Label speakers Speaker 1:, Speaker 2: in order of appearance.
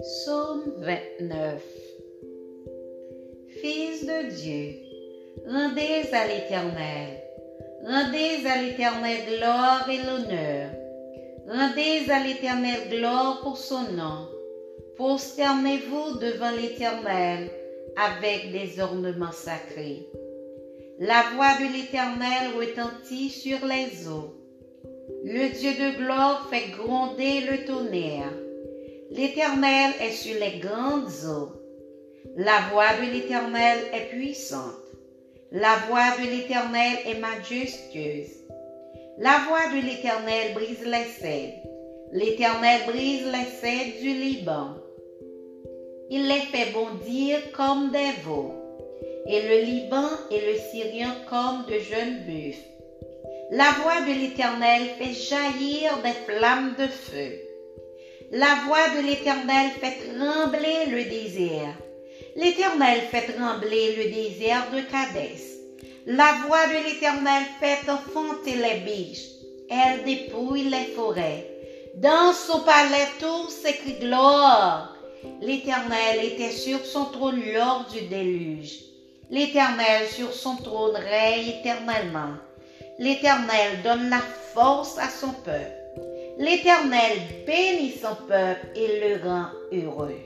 Speaker 1: Psaume 29 Fils de Dieu, rendez à l'Éternel, rendez à l'Éternel gloire et l'honneur, rendez à l'Éternel gloire pour son nom, prosternez-vous devant l'Éternel avec des ornements sacrés. La voix de l'Éternel retentit sur les eaux. Le Dieu de gloire fait gronder le tonnerre. L'Éternel est sur les grandes eaux. La voix de l'Éternel est puissante. La voix de l'Éternel est majestueuse. La voix de l'Éternel brise les cèdres. L'Éternel brise les cèdres du Liban. Il les fait bondir comme des veaux, et le Liban et le Syrien comme de jeunes buffles. La voix de l'Éternel fait jaillir des flammes de feu. La voix de l'Éternel fait trembler le désert. L'Éternel fait trembler le désert de Cadès. La voix de l'Éternel fait enfanter les biches. Elle dépouille les forêts. Dans son palais tout s'écrit gloire. L'Éternel était sur son trône lors du déluge. L'Éternel sur son trône règne éternellement. L'Éternel donne la force à son peuple. L'Éternel bénit son peuple et le rend heureux.